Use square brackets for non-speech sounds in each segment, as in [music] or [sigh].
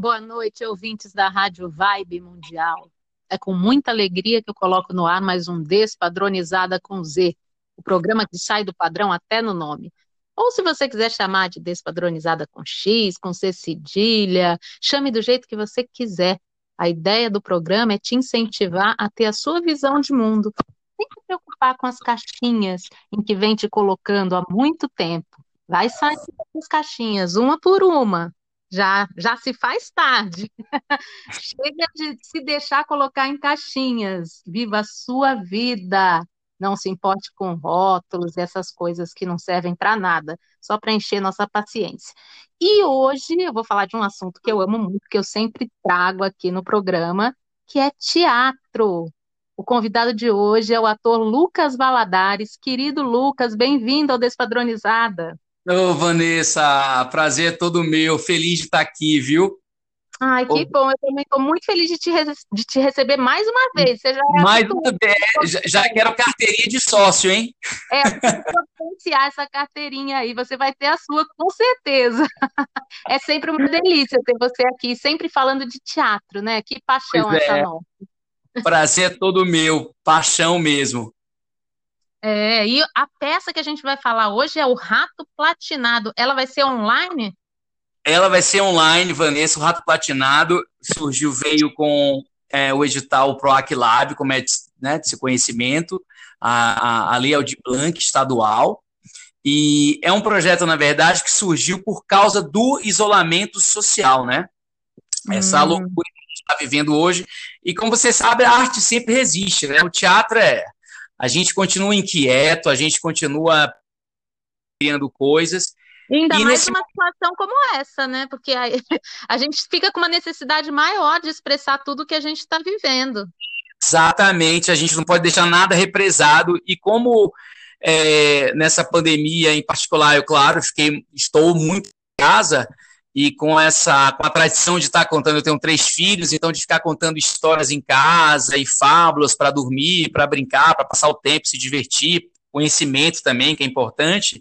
Boa noite, ouvintes da Rádio Vibe Mundial. É com muita alegria que eu coloco no ar mais um Despadronizada com Z, o programa que sai do padrão até no nome. Ou se você quiser chamar de Despadronizada com X, com C cedilha, chame do jeito que você quiser. A ideia do programa é te incentivar a ter a sua visão de mundo, sem se preocupar com as caixinhas em que vem te colocando há muito tempo. Vai sair das caixinhas, uma por uma já, já se faz tarde. [laughs] Chega de se deixar colocar em caixinhas. Viva a sua vida. Não se importe com rótulos, essas coisas que não servem para nada, só para encher nossa paciência. E hoje eu vou falar de um assunto que eu amo muito, que eu sempre trago aqui no programa, que é teatro. O convidado de hoje é o ator Lucas Valadares. Querido Lucas, bem-vindo ao Despadronizada. Ô, Vanessa, prazer é todo meu, feliz de estar aqui, viu? Ai, que Ô, bom, eu também estou muito feliz de te, de te receber mais uma vez. Você já é mais uma vez, já, já quero carteirinha de sócio, hein? É, potenciar essa carteirinha aí, você vai ter a sua com certeza. [laughs] É sempre uma delícia ter você aqui, sempre falando de teatro, né? Que paixão pois essa é. nossa. Prazer é todo meu, paixão mesmo. É, e a peça que a gente vai falar hoje é o Rato Platinado. Ela vai ser online? Ela vai ser online, Vanessa. O Rato Platinado surgiu, veio com é, o edital PROAC Lab, como é de, né, de conhecimento, a, a, a Lei Aldir Blanc estadual. E é um projeto, na verdade, que surgiu por causa do isolamento social, né? Essa hum. loucura que a gente está vivendo hoje. E como você sabe, a arte sempre resiste, né? O teatro é a gente continua inquieto, a gente continua criando coisas. Ainda e mais nesse... uma situação como essa, né? Porque a, [laughs] a gente fica com uma necessidade maior de expressar tudo que a gente está vivendo. Exatamente, a gente não pode deixar nada represado. E como é, nessa pandemia em particular, eu, claro, fiquei, estou muito em casa, e com essa com a tradição de estar contando, eu tenho três filhos, então de ficar contando histórias em casa e fábulas para dormir, para brincar, para passar o tempo, se divertir, conhecimento também, que é importante.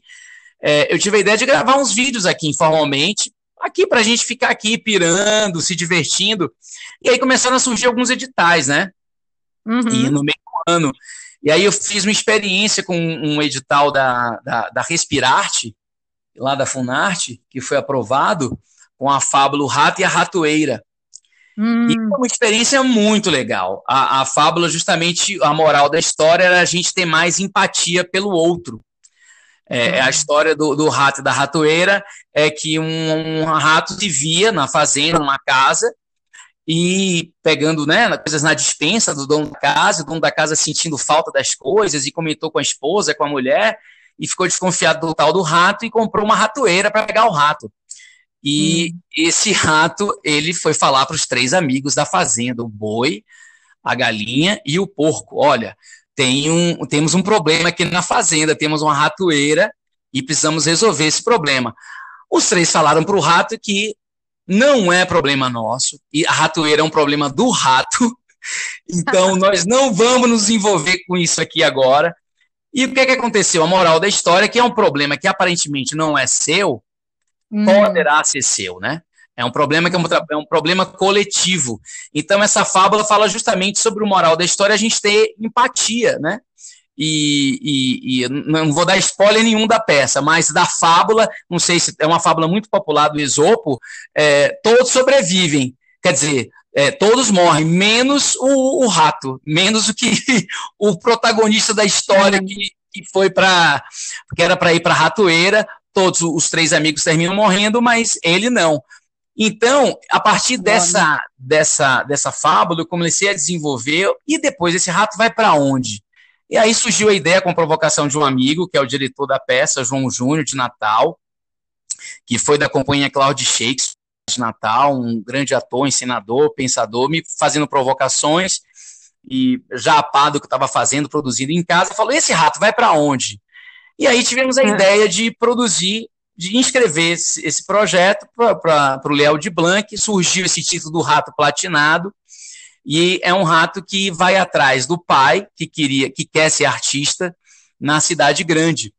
É, eu tive a ideia de gravar uns vídeos aqui informalmente, aqui para a gente ficar aqui pirando, se divertindo. E aí começaram a surgir alguns editais, né? Uhum. E no meio do ano. E aí eu fiz uma experiência com um edital da, da, da Respirarte, lá da Funarte, que foi aprovado, com a fábula O Rato e a Ratoeira. Hum. E é uma experiência muito legal. A, a fábula, justamente, a moral da história era a gente ter mais empatia pelo outro. É, é a história do, do, rato e da ratoeira é que um, um rato vivia na fazenda, numa casa, e pegando né, coisas na dispensa do dono da casa, o dono da casa sentindo falta das coisas, e comentou com a esposa, com a mulher, e ficou desconfiado do tal do rato e comprou uma ratoeira para pegar o rato. E hum. esse rato, ele foi falar para os três amigos da fazenda, o boi, a galinha e o porco. Olha, tem um, temos um problema aqui na fazenda, temos uma ratoeira e precisamos resolver esse problema. Os três falaram para o rato que não é problema nosso, e a ratoeira é um problema do rato, [laughs] então [laughs] nós não vamos nos envolver com isso aqui agora. E o que, é que aconteceu? A moral da história é que é um problema que aparentemente não é seu, hum. poderá ser seu, né? É um problema que é um, é um, problema coletivo. Então, essa fábula fala justamente sobre o moral da história, a gente ter empatia, né? E, e, e, não vou dar spoiler nenhum da peça, mas da fábula, não sei se é uma fábula muito popular do Esopo, é, todos sobrevivem. Quer dizer, é, todos morrem, menos o, o, rato, menos o que [laughs] o protagonista da história que, que foi para que era para ir para a ratoeira, todos os três amigos terminam morrendo, mas ele não. Então, a partir dessa, dessa, dessa fábula, eu comecei a desenvolver, e depois esse rato vai para onde? E aí surgiu a ideia com a provocação de um amigo, que é o diretor da peça, João Júnior, de Natal, que foi da companhia Cloud Shakespeare, de Natal, um grande ator, ensinador, pensador, me fazendo provocações e já apado do que estava fazendo, produzindo em casa, falou: esse rato vai para onde? E aí tivemos a é. ideia de produzir, de inscrever esse, esse projeto para o Léo de Blanc, surgiu esse título do Rato Platinado, e é um rato que vai atrás do pai, que queria, que quer ser artista na cidade grande.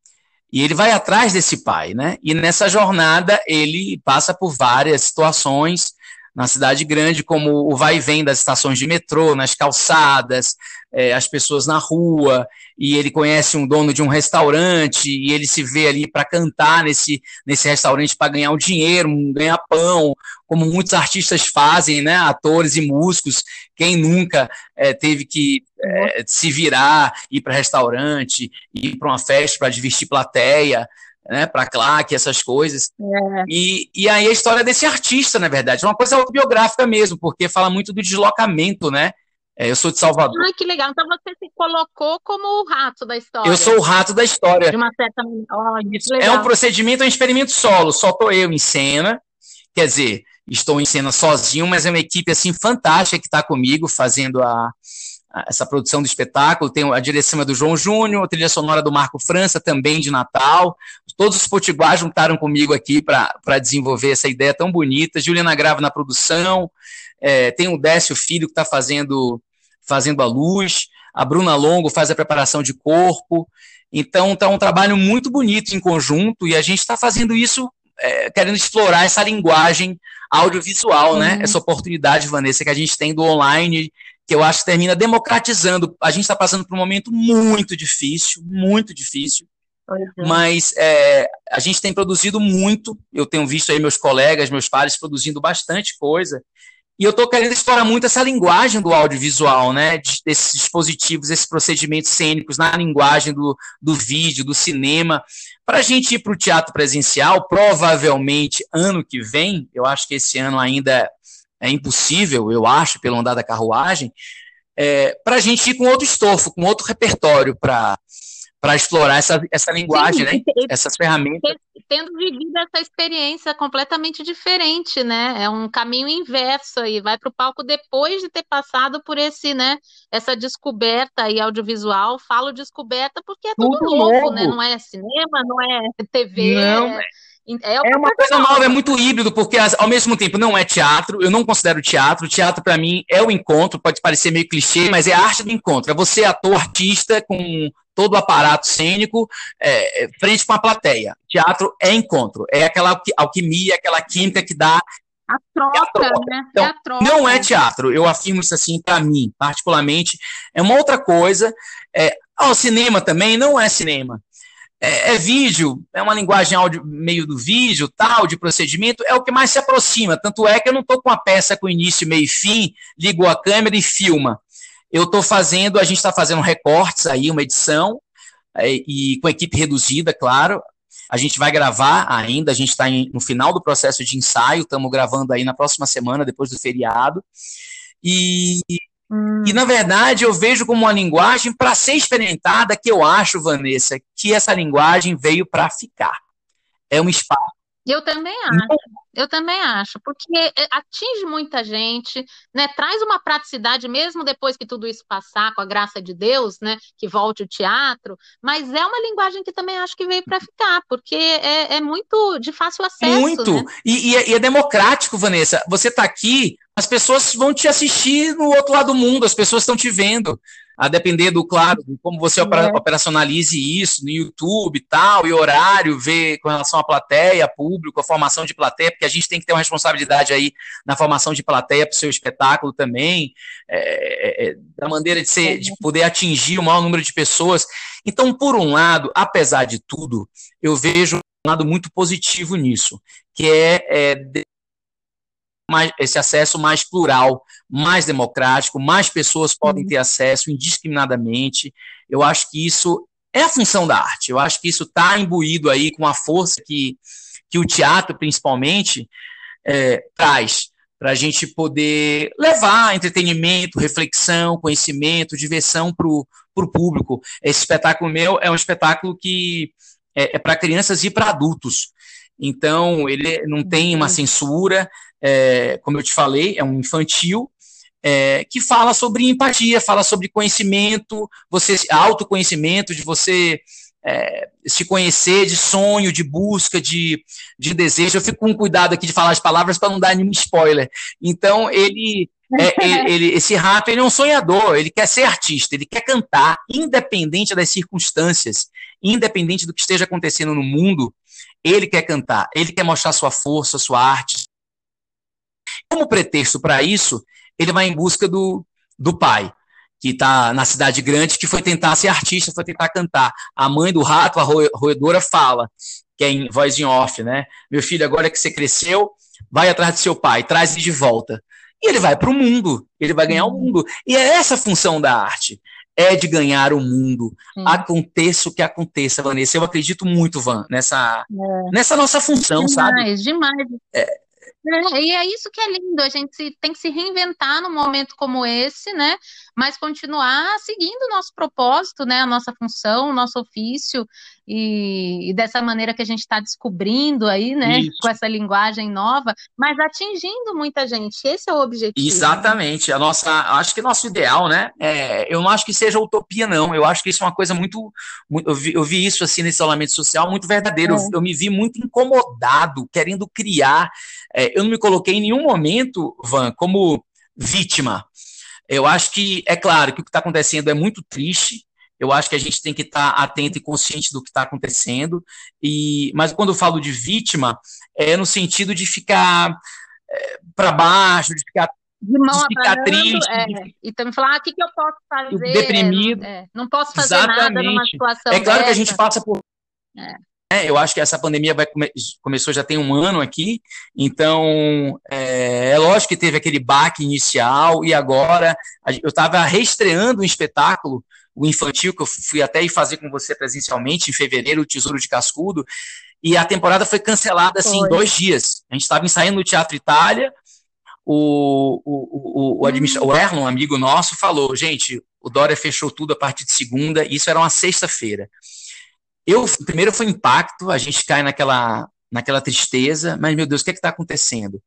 E ele vai atrás desse pai, né? E nessa jornada ele passa por várias situações na cidade grande, como o vai e vem das estações de metrô, nas calçadas, é, as pessoas na rua, e ele conhece um dono de um restaurante, e ele se vê ali para cantar nesse, nesse restaurante para ganhar um dinheiro, um ganhar pão, como muitos artistas fazem, né? Atores e músicos. Quem nunca é, teve que é, se virar, ir para restaurante, ir para uma festa para divertir plateia né, para claque, essas coisas. É. E, e aí a história desse artista, na verdade, é uma coisa autobiográfica mesmo, porque fala muito do deslocamento, né? É, eu sou de Salvador. Ah, que legal. Então você se colocou como o rato da história. Eu sou o rato da história. De uma certa oh, É um procedimento, é um experimento solo. Só estou eu em cena. Quer dizer, estou em cena sozinho, mas é uma equipe assim fantástica que está comigo fazendo a, essa produção do espetáculo. Tem a direção é do João Júnior, a trilha sonora do Marco França, também de Natal. Todos os potiguars juntaram comigo aqui para desenvolver essa ideia tão bonita. Juliana Grava na produção, é, tem o Décio Filho que está fazendo, fazendo a luz, a Bruna Longo faz a preparação de corpo. Então, está um trabalho muito bonito em conjunto e a gente está fazendo isso é, querendo explorar essa linguagem audiovisual, né? uhum. né? Essa oportunidade, Vanessa, que a gente tem do online que eu acho que termina democratizando. A gente está passando por um momento muito difícil, muito difícil, é. mas é, a gente tem produzido muito. Eu tenho visto aí meus colegas, meus pares produzindo bastante coisa. E eu estou querendo explorar muito essa linguagem do audiovisual, né? Desses dispositivos, esses procedimentos cênicos na linguagem do, do vídeo, do cinema. Para a gente ir para o teatro presencial, provavelmente ano que vem, eu acho que esse ano ainda é impossível, eu acho, pelo andar da carruagem, é, para a gente ir com outro estofo, com outro repertório para para explorar essa, essa linguagem, Sim, né? essas ferramentas. Tendo vivido essa experiência completamente diferente, né? É um caminho inverso aí, vai para o palco depois de ter passado por esse, né? Essa descoberta aí audiovisual. Falo descoberta porque é tudo, tudo novo, novo, né? Não é cinema, não é TV. Não, é... É, é uma coisa nova, é muito híbrido, porque ao mesmo tempo não é teatro, eu não considero teatro. Teatro, para mim, é o encontro, pode parecer meio clichê, mas é a arte do encontro. É você, ator, artista, com todo o aparato cênico, é, é frente com a plateia. Teatro é encontro, é aquela alquimia, aquela química que dá. A troca, é a troca. né? Então, é a troca. Não é teatro, eu afirmo isso assim para mim, particularmente. É uma outra coisa. É, o cinema também não é cinema é, é, vídeo, é uma linguagem áudio, meio do vídeo, tal, de procedimento, é o que mais se aproxima. Tanto é que eu não estou com a peça com início, meio e fim, ligo a câmera e filma. Eu estou fazendo, a gente está fazendo recortes aí, uma edição, é, e com equipe reduzida, claro. A gente vai gravar ainda, a gente está no final do processo de ensaio, estamos gravando aí na próxima semana, depois do feriado. E Hum. E, na verdade, eu vejo como uma linguagem para ser experimentada, que eu acho, Vanessa, que essa linguagem veio para ficar. É um espaço. Eu também acho. Eu também acho, porque é, atinge muita gente, né? Traz uma praticidade mesmo depois que tudo isso passar, com a graça de Deus, né? Que volte o teatro, mas é uma linguagem que também acho que veio para ficar, porque é, é, muito de fácil acesso. Muito, né? e, e, é, e é democrático, Vanessa. Você está aqui, as pessoas vão te assistir no outro lado do mundo, as pessoas estão te vendo. A depender do, claro, de como você é. operacionalize isso no YouTube e tal, e horário, ver com relação à plateia, público, a formação de plateia, porque a gente tem que ter uma responsabilidade aí na formação de plateia para o seu espetáculo também, é, é, é, da maneira de, ser, de poder atingir o maior número de pessoas. Então, por um lado, apesar de tudo, eu vejo um lado muito positivo nisso, que é, é mais, esse acesso mais plural, mais democrático, mais pessoas podem uhum. ter acesso indiscriminadamente. Eu acho que isso é a função da arte. Eu acho que isso está imbuído aí com a força que, que o teatro, principalmente, é, traz para a gente poder levar entretenimento, reflexão, conhecimento, diversão para o público. Esse espetáculo meu é um espetáculo que é, é para crianças e para adultos. Então, ele não tem uma uhum. censura, é, como eu te falei, é um infantil, é, que fala sobre empatia, fala sobre conhecimento, você autoconhecimento, de você é, se conhecer, de sonho, de busca, de, de desejo. Eu fico com cuidado aqui de falar as palavras para não dar nenhum spoiler. Então, ele, é, [laughs] ele, ele, esse rato ele é um sonhador, ele quer ser artista, ele quer cantar, independente das circunstâncias, independente do que esteja acontecendo no mundo, ele quer cantar, ele quer mostrar sua força, sua arte, como pretexto para isso, ele vai em busca do, do pai, que está na cidade grande, que foi tentar ser artista, foi tentar cantar. A mãe do rato, a roedora, fala, que é em voz em off, né? Meu filho, agora que você cresceu, vai atrás de seu pai, traz ele de volta. E ele vai para o mundo, ele vai ganhar o mundo. E é essa a função da arte é de ganhar o mundo. Sim. Aconteça o que aconteça, Vanessa. Eu acredito muito, Van, nessa, é. nessa nossa função, demais, sabe? Demais, demais. É, é, e é isso que é lindo, a gente tem que se reinventar num momento como esse, né? Mas continuar seguindo o nosso propósito, né? A nossa função, o nosso ofício, e, e dessa maneira que a gente está descobrindo aí, né? Isso. Com essa linguagem nova, mas atingindo muita gente. Esse é o objetivo. Exatamente. A nossa, acho que nosso ideal, né? É, eu não acho que seja utopia, não. Eu acho que isso é uma coisa muito. muito eu, vi, eu, vi, isso assim nesse isolamento social, muito verdadeiro. É. Eu, eu, me vi muito incomodado, querendo criar. É, eu não me coloquei em nenhum momento, Van, como vítima. Eu acho que, é claro, que o que está acontecendo é muito triste, eu acho que a gente tem que estar tá atento e consciente do que está acontecendo. E, mas quando eu falo de vítima, é no sentido de ficar é, para baixo, de ficar, de, mão de ficar triste. É, de, e também falar, ah, o que, que eu posso fazer? Deprimido. É, não posso fazer Exatamente. nada numa situação É claro dessa. que a gente passa por... É. É, eu acho que essa pandemia vai come começou já tem um ano aqui, então é, é, lógico que teve aquele baque inicial e agora eu estava reestreando um espetáculo o infantil, que eu fui até ir fazer com você presencialmente em fevereiro, o Tesouro de Cascudo, e a temporada foi cancelada assim, em dois dias. A gente estava ensaiando no Teatro Itália, o, o, o, o, hum. o Erlon, um amigo nosso, falou: gente, o Dória fechou tudo a partir de segunda, isso era uma sexta-feira. Eu, primeiro foi impacto, a gente cai naquela, naquela tristeza, mas meu Deus, o que é está acontecendo?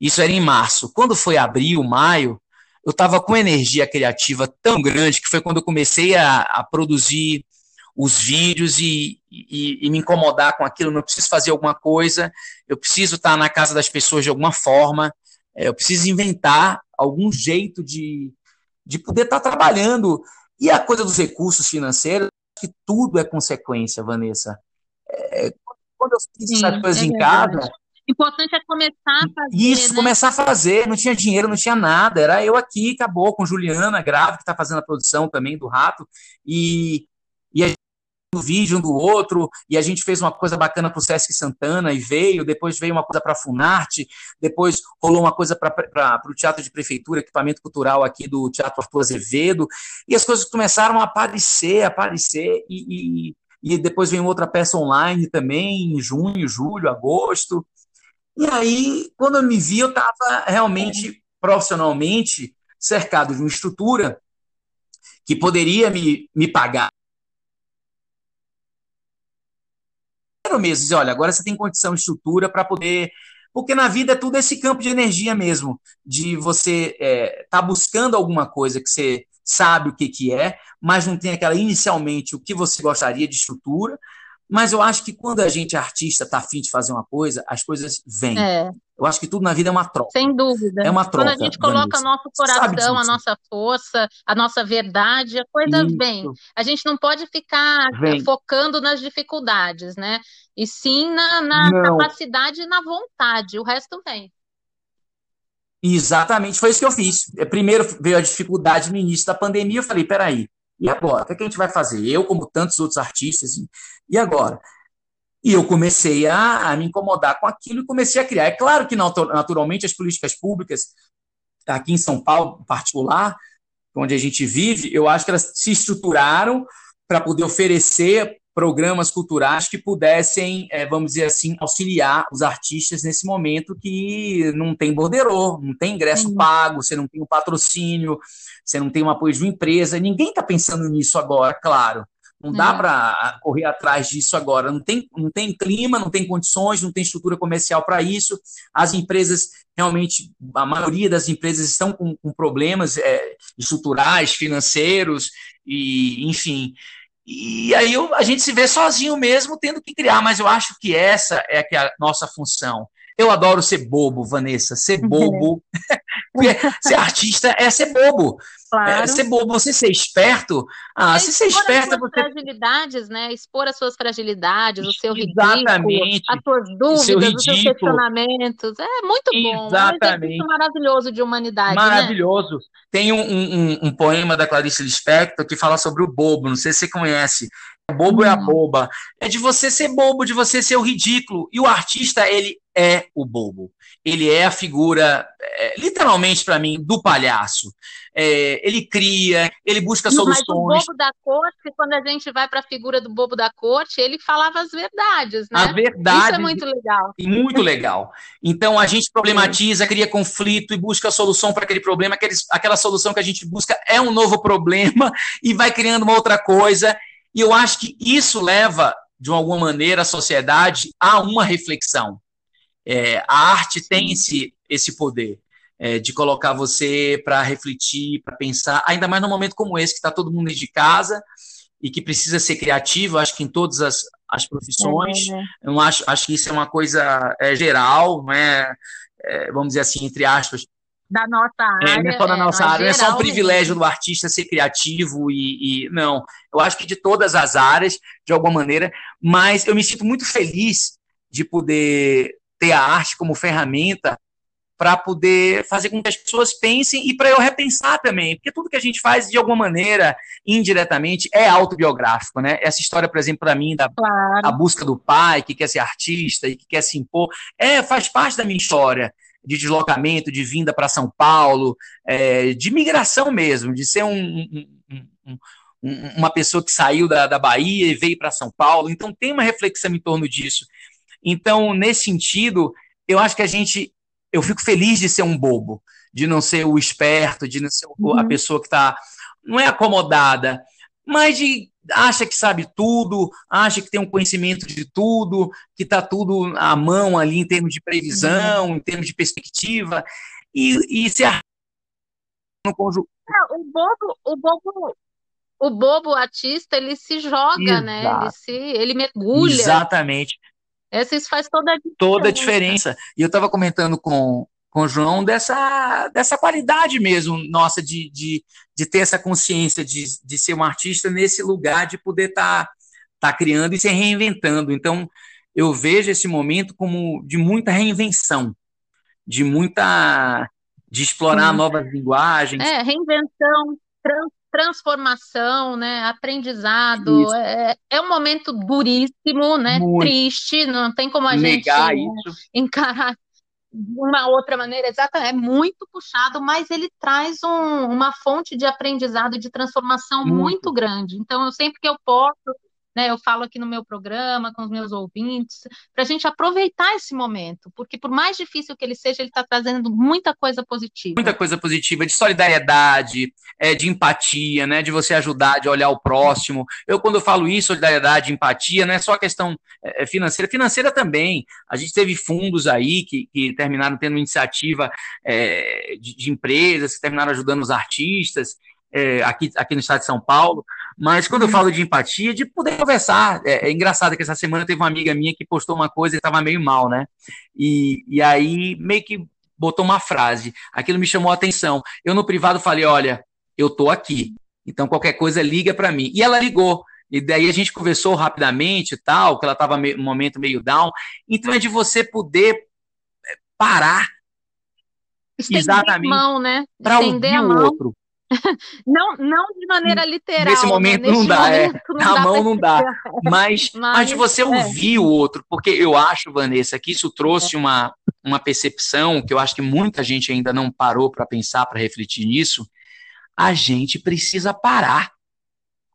Isso era em março. Quando foi abril, maio, eu estava com energia criativa tão grande que foi quando eu comecei a, a produzir os vídeos e, e, e, me incomodar com aquilo. Eu preciso fazer alguma coisa, eu preciso estar na casa das pessoas de alguma forma, é, eu preciso inventar algum jeito de, de poder estar trabalhando. E a coisa dos recursos financeiros, que tudo é consequência, Vanessa. É, quando eu fiz essas coisas é em casa, importante é começar a fazer. Isso, né? começar a fazer. Não tinha dinheiro, não tinha nada. Era eu aqui, acabou, com Juliana, grave, que está fazendo a produção também do Rato. E, e a gente um vídeo um do outro, e a gente fez uma coisa bacana para o Sesc Santana e veio, depois veio uma coisa para a Funarte, depois rolou uma coisa para o Teatro de Prefeitura, equipamento cultural aqui do Teatro Arthur Azevedo, e as coisas começaram a aparecer, aparecer, e, e, e depois veio outra peça online também, em junho, julho, agosto, e aí, quando eu me vi, eu estava realmente, profissionalmente, cercado de uma estrutura que poderia me, me pagar. Quero mesmo dizer, olha, agora você tem condição de estrutura para poder. Porque na vida é tudo esse campo de energia mesmo, de você estar é, tá buscando alguma coisa que você sabe o que, que é, mas não tem aquela inicialmente o que você gostaria de estrutura, mas eu acho que quando a gente, artista, está afim de fazer uma coisa, as coisas vêm. É. Eu acho que tudo na vida é uma troca. Sem dúvida. É uma troca. Quando a gente coloca o nosso coração, a nossa força, a nossa verdade, a coisa Isso. vem. A gente não pode ficar vem. focando nas dificuldades, né? E sim na, na capacidade e na vontade. O resto vem. Exatamente, foi isso que eu fiz. Primeiro veio a dificuldade no início da pandemia, eu falei, peraí, e agora? O que, é que a gente vai fazer? Eu, como tantos outros artistas, e agora? E eu comecei a, a, me incomodar com aquilo e comecei a criar. É claro que, naturalmente, as políticas públicas, aqui em São Paulo, em particular, onde a gente vive, eu acho que elas se estruturaram para poder oferecer programas culturais que pudessem, é, vamos dizer assim, auxiliar os artistas nesse momento que não tem borderô, não tem ingresso uhum. pago, você não tem um patrocínio, você não tem um apoio de uma empresa, ninguém está pensando nisso agora, claro. Não dá é. para correr atrás disso agora. Não tem, não tem clima, não tem condições, não tem estrutura comercial para isso. As empresas, realmente, a maioria das empresas estão com, com problemas é, estruturais, financeiros, e enfim. E aí eu, a gente se vê sozinho mesmo, tendo que criar, mas eu acho que essa é, que é a nossa função. Eu adoro ser bobo, Vanessa, ser bobo. [laughs] Ser artista é ser bobo. Claro. É, ser bobo, você ser esperto. Ah, é se ser esperto. As suas você... fragilidades, né? Expor as suas fragilidades, o seu Exatamente. ridículo, as suas dúvidas, os seus questionamentos. É muito bom. Exatamente. É um maravilhoso de humanidade. Né? Maravilhoso. Né? Tem um, um, um, poema da Clarice Lispector que fala sobre o bobo, não sei se você conhece. Bobo é a boba. É de você ser bobo, de você ser o ridículo. E o artista, ele é o bobo. Ele é a figura, é, literalmente para mim, do palhaço. É, ele cria, ele busca soluções. Mas o bobo da corte, quando a gente vai para a figura do bobo da corte, ele falava as verdades, né? A verdade. Isso é muito legal. Muito legal. Então a gente problematiza, cria conflito e busca solução para aquele problema. Aquele, aquela solução que a gente busca é um novo problema [laughs] e vai criando uma outra coisa. E eu acho que isso leva, de alguma maneira, a sociedade a uma reflexão. É, a arte tem esse, esse poder é, de colocar você para refletir, para pensar, ainda mais num momento como esse, que está todo mundo de casa e que precisa ser criativo, acho que em todas as, as profissões. É, Eu acho, acho que isso é uma coisa é, geral, não é, é, vamos dizer assim, entre aspas. Da nossa área. É, não é só da nossa área, não é só um privilégio mesmo. do artista ser criativo e, e. Não. Eu acho que de todas as áreas, de alguma maneira, mas eu me sinto muito feliz de poder ter a arte como ferramenta para poder fazer com que as pessoas pensem e para eu repensar também, porque tudo que a gente faz de alguma maneira, indiretamente, é autobiográfico, né? Essa história, por exemplo, para mim da claro. a busca do pai que quer ser artista e que quer se impor, é faz parte da minha história de deslocamento, de vinda para São Paulo, é, de migração mesmo, de ser um, um, um, uma pessoa que saiu da, da Bahia e veio para São Paulo. Então tem uma reflexão em torno disso. Então, nesse sentido, eu acho que a gente. Eu fico feliz de ser um bobo, de não ser o esperto, de não ser uhum. a pessoa que está. Não é acomodada, mas de acha que sabe tudo, acha que tem um conhecimento de tudo, que está tudo à mão ali em termos de previsão, uhum. em termos de perspectiva, e, e se a... no conjunto. O bobo, o bobo, o bobo artista, ele se joga, Exato. né? Ele se, ele mergulha. Exatamente. Essa, isso faz toda a diferença. Toda a diferença. E eu estava comentando com, com o João dessa, dessa qualidade mesmo nossa de, de, de ter essa consciência de, de ser um artista nesse lugar de poder estar tá, tá criando e se reinventando. Então, eu vejo esse momento como de muita reinvenção, de muita. de explorar Sim. novas linguagens. É, reinvenção, trans, transformação, né? Aprendizado. É, é um momento duríssimo, né? Muito. Triste, não tem como a Negar gente isso. encarar uma outra maneira, exatamente, é muito puxado, mas ele traz um, uma fonte de aprendizado e de transformação muito. muito grande. Então, eu sempre que eu posso, né? Eu falo aqui no meu programa com os meus ouvintes, para a gente aproveitar esse momento, porque por mais difícil que ele seja, ele está trazendo muita coisa positiva. Muita coisa positiva, de solidariedade, é, de empatia, né? De você ajudar, de olhar o próximo. Eu, quando eu falo isso, solidariedade, empatia, não é só questão é, é, financeira, financeira também. A gente teve fundos aí que, que terminaram tendo iniciativa é, de, de empresas, que terminaram ajudando os artistas é, aqui, aqui no estado de São Paulo, mas quando eu falo de empatia, de poder conversar. É, é engraçado que essa semana teve uma amiga minha que postou uma coisa e estava meio mal, né? E, e aí meio que botou uma frase. Aquilo me chamou a atenção. Eu no privado falei: olha, eu tô aqui. Então qualquer coisa liga para mim. E ela ligou. E daí a gente conversou rapidamente e tal, que ela estava num momento meio down. Então é de você poder é, parar. Estender exatamente. mão, né? Para ouvir o outro não, não de maneira literal. Nesse né? momento né? [laughs] não dá, é. Não a mão não dá. [laughs] Mas, mas, mas de você é. ouvir o outro, porque eu acho, Vanessa, que isso trouxe é. uma, uma percepção que eu acho que muita gente ainda não parou para pensar, para refletir nisso. A gente precisa parar.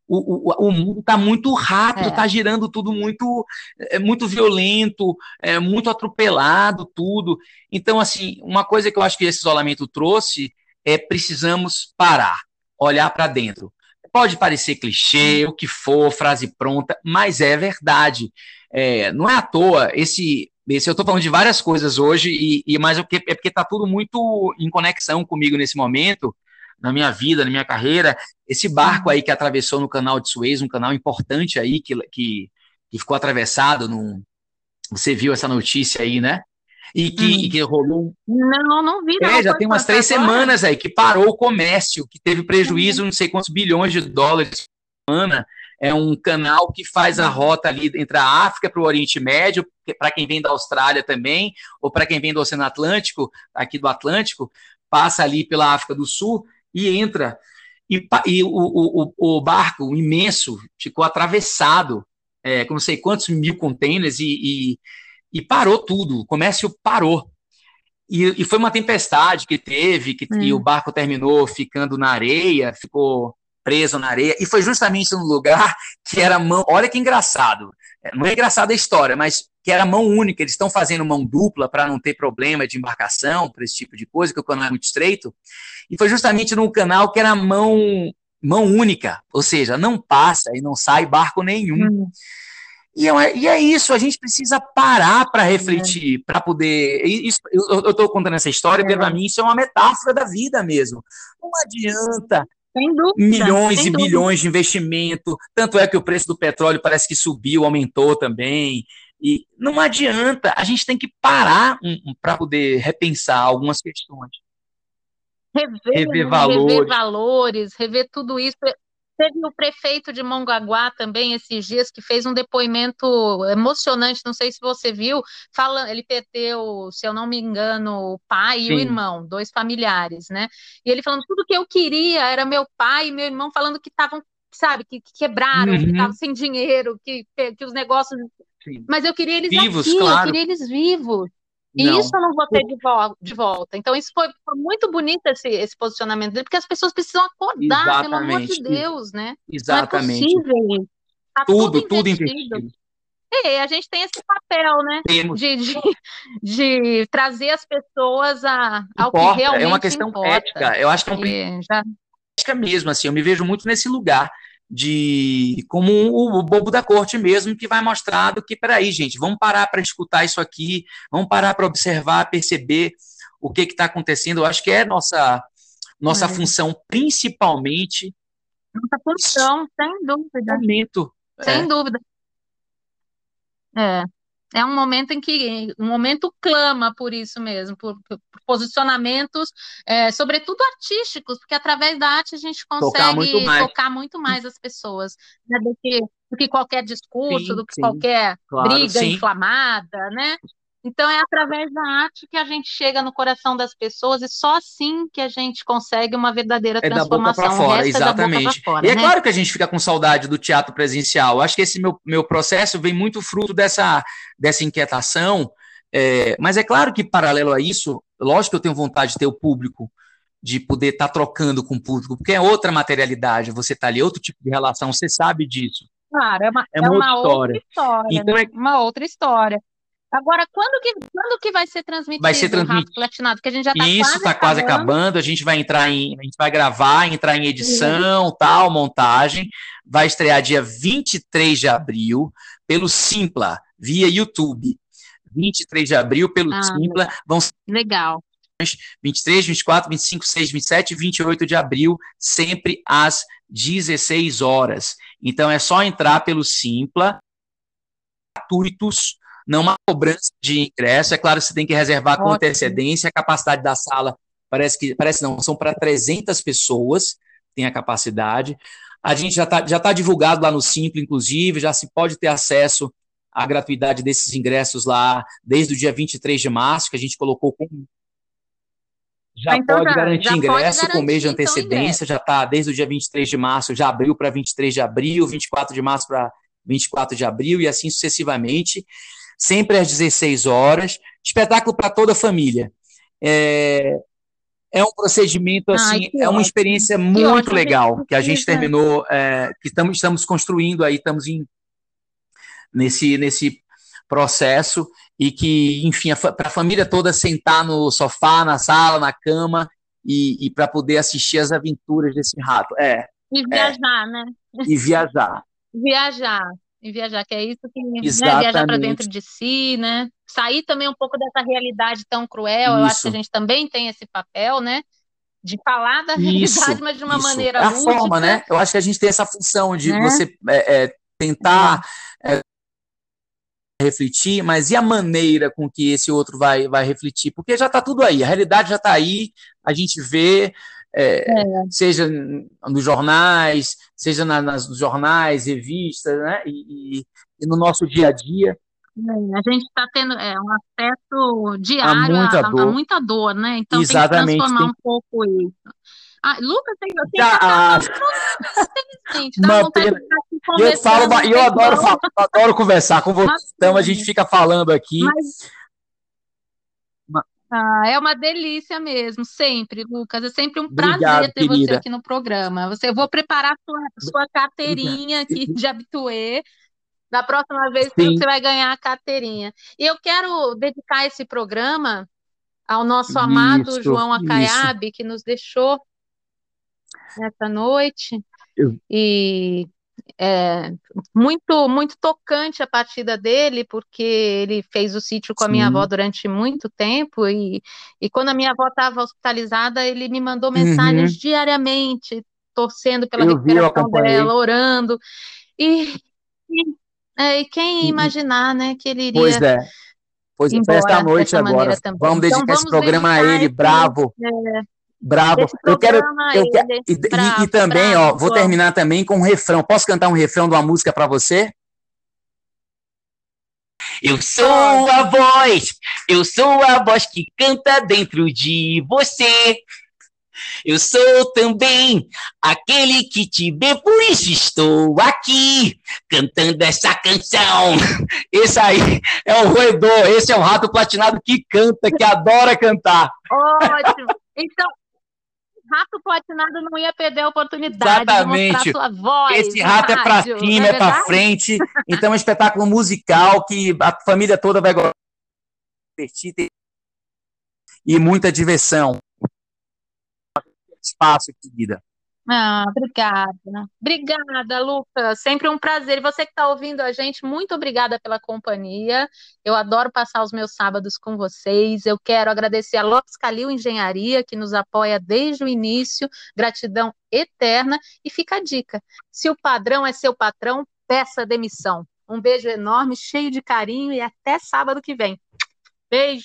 O, o, o mundo está muito rápido, está é. girando tudo muito, é, muito violento, é, muito atropelado, tudo. Então, assim, uma coisa que eu acho que esse isolamento trouxe é precisamos parar, olhar para dentro. Pode parecer clichê, o que for, frase pronta, mas é verdade. É, não é à toa esse. esse eu estou falando de várias coisas hoje, e, e mas é porque está tudo muito em conexão comigo nesse momento, na minha vida, na minha carreira. Esse barco aí que atravessou no canal de Suez, um canal importante aí que, que, que ficou atravessado. Você viu essa notícia aí, né? E que, hum. e que rolou. Não, não vi. Não, é, já tem umas três agora. semanas aí que parou o comércio, que teve prejuízo, não sei quantos bilhões de dólares por semana. É um canal que faz a rota ali entre a África para o Oriente Médio, para quem vem da Austrália também, ou para quem vem do Oceano Atlântico, aqui do Atlântico, passa ali pela África do Sul e entra. E, e o, o, o, barco imenso ficou atravessado, é, com não sei quantos mil containers, e, e, e parou tudo, o comércio parou. E, e, foi uma tempestade que teve, que hum. e o barco terminou ficando na areia, ficou preso na areia, e foi justamente no lugar [laughs] que era mão. Olha que engraçado. Não é engraçada a história, mas que era mão única. Eles estão fazendo mão dupla para não ter problema de embarcação, para esse tipo de coisa, que o canal é muito estreito. E foi justamente num canal que era mão, mão única, ou seja, não passa e não sai barco nenhum. Hum. E é, e é, isso, a gente precisa parar para refletir, é. para poder. Isso, eu estou contando essa história, é. para mim isso é uma metáfora da vida mesmo. Não adianta Dúvida, milhões e bilhões de investimento. Tanto é que o preço do petróleo parece que subiu, aumentou também. E não adianta, a gente tem que parar um, um, para poder repensar algumas questões. Rever, rever, valores. rever valores, rever tudo isso. Teve o prefeito de Mongaguá também esses dias que fez um depoimento emocionante, não sei se você viu, falando, ele perdeu, se eu não me engano, o pai Sim. e o irmão, dois familiares, né? E ele falando tudo que eu queria era meu pai e meu irmão falando que estavam, sabe, que, que quebraram, uhum. que estavam sem dinheiro, que, que os negócios Sim. Mas eu queria eles vivos, aqui, claro. eu queria eles vivos. E não. isso eu não vou ter de, vo de volta. Então, isso foi, foi, muito bonito esse, esse posicionamento dele, porque as pessoas precisam acordar, Exatamente. pelo amor de Deus, né? Exatamente. Não é possível. Tá tudo, tudo, tudo investido. É, a gente tem esse papel, né? De, de, de, trazer as pessoas a, ao importa, que realmente É uma questão importa. ética. Eu acho que é uma é, já... ética mesmo, assim. Eu me vejo muito nesse lugar de como o, o, bobo da corte mesmo, que vai mostrar do que, peraí, gente, vamos parar para escutar isso aqui, vamos parar para observar, perceber o que está acontecendo. Eu acho que é nossa, nossa é. função, principalmente. Nossa função, sem dúvida. Momento. Sem é. dúvida. É é um momento em que um momento clama por isso mesmo, por, por posicionamentos, é, sobretudo artísticos, porque através da arte a gente consegue tocar muito mais, tocar muito mais as pessoas né, do, que, do, que, qualquer discurso, sim, do que sim. qualquer claro, briga sim. inflamada, né? Então é através da arte que a gente chega no coração das pessoas e só assim que a gente consegue uma verdadeira é transformação. Da boca para fora, exatamente. É fora, e é né? claro que a gente fica com saudade do teatro presencial. Acho que esse meu, meu processo vem muito fruto dessa, dessa inquietação. É, mas é claro que, paralelo a isso, lógico que eu tenho vontade de ter o público, de poder estar tá trocando com o público, porque é outra materialidade, você está ali, é outro tipo de relação, você sabe disso. Claro, é uma, é uma, é uma outra história. história então, né? é... Uma outra história. Agora, quando que, quando que vai ser transmitido vai ser transmitido. platinado? Porque a gente já tá Isso está quase acabando, a gente vai entrar em, a gente vai gravar, entrar em edição, uhum. tal, montagem. Vai estrear dia 23 de abril pelo Simpla, via YouTube. 23 de abril pelo ah, Simpla. Vão Legal. 23, 24, 25, 6, 27 e 28 de abril, sempre às 16 horas. Então é só entrar pelo Simpla, gratuitos, não uma cobrança de ingresso. É claro que você tem que reservar com antecedência. A capacidade da sala parece que parece não, são para 300 pessoas, tem a capacidade. A gente já está já tá divulgado lá no Simples, inclusive, já se pode ter acesso à gratuidade desses ingressos lá desde o dia 23 de março, que a gente colocou com. Já então, pode já, garantir já ingresso pode garantir, com mês de então, antecedência, então, já está desde o dia 23 de março, já abriu para 23 de abril, 24 de março para 24 de abril e assim sucessivamente sempre às 16 horas, espetáculo para toda a família. É, é um procedimento assim, Ai, é uma experiência que muito ótimo. legal que a gente terminou, é, que estamos, estamos construindo aí, estamos em, nesse, nesse processo e que, enfim, para a família toda sentar no sofá, na sala, na cama e, e para poder assistir as aventuras desse rato. É. E viajar, é, né? E viajar. Viajar e viajar, que é isso que né, viajar para dentro de si, né? Sair também um pouco dessa realidade tão cruel. Isso. Eu acho que a gente também tem esse papel, né? De falar da [laughs] isso, realidade, mas de uma isso. maneira é a lúdica. forma, né? Eu acho que a gente tem essa função de né? você é, é, tentar é, refletir, mas e a maneira com que esse outro vai, vai refletir? Porque já está tudo aí, a realidade já está aí, a gente vê, é, é. seja nos jornais, seja na, nas jornais, revistas, né? E, e, e, no nosso dia a dia. É, a gente está tendo é, um acesso diário a muita, a, dor. A, muita dor, né? Então Exatamente, tem que transformar tem... um pouco isso. Ah, Lucas, tem, eu tenho ah, infelizmente, dá vontade pena. de eu falo, eu adoro, falar, adoro conversar com você, então a gente fica falando aqui. Mas, ah, é uma delícia mesmo, sempre, Lucas. É sempre um prazer Obrigado, ter querida. você aqui no programa. Você, eu vou preparar sua, sua carteirinha aqui de habituê. Da próxima vez Sim. você vai ganhar a carteirinha. E eu quero dedicar esse programa ao nosso amado isso, João Acaiabe, isso. que nos deixou essa noite. Eu... E é, muito muito tocante a partida dele, porque ele fez o sítio com a minha avó durante muito tempo, e, e quando a minha avó estava hospitalizada, ele me mandou mensagens uhum. diariamente, torcendo pela eu recuperação vi, dela, orando, e, e, é, e quem imaginar, né, que ele iria... Pois é. Pois é, esta noite agora. Vamos dedicar então, vamos esse programa a ele, bravo. É, Bravo. Eu quero. Eu quero e, bravo, e, e, também, bravo, ó, vou terminar também com um refrão. Posso cantar um refrão de uma música para você? Eu sou a voz, eu sou a voz que canta dentro de você. Eu sou também aquele que te vê, por isso estou aqui cantando essa canção. [laughs] Esse aí é o roedor, esse é o rato platinado que canta, que adora cantar. Ótimo. Então, rato platinado não ia perder a oportunidade Exatamente. de mostrar sua voz. Esse rato é para cima, é, é para frente. Então é um espetáculo musical que a família toda vai gostar. E muita diversão. Espaço, querida. Ah, obrigada. Obrigada, Lucas. Sempre um prazer. E você que está ouvindo a gente, muito obrigada pela companhia. Eu adoro passar os meus sábados com vocês. Eu quero agradecer a Lopes Calil Engenharia, que nos apoia desde o início. Gratidão eterna. E fica a dica: se o padrão é seu patrão, peça demissão. Um beijo enorme, cheio de carinho e até sábado que vem. Beijo.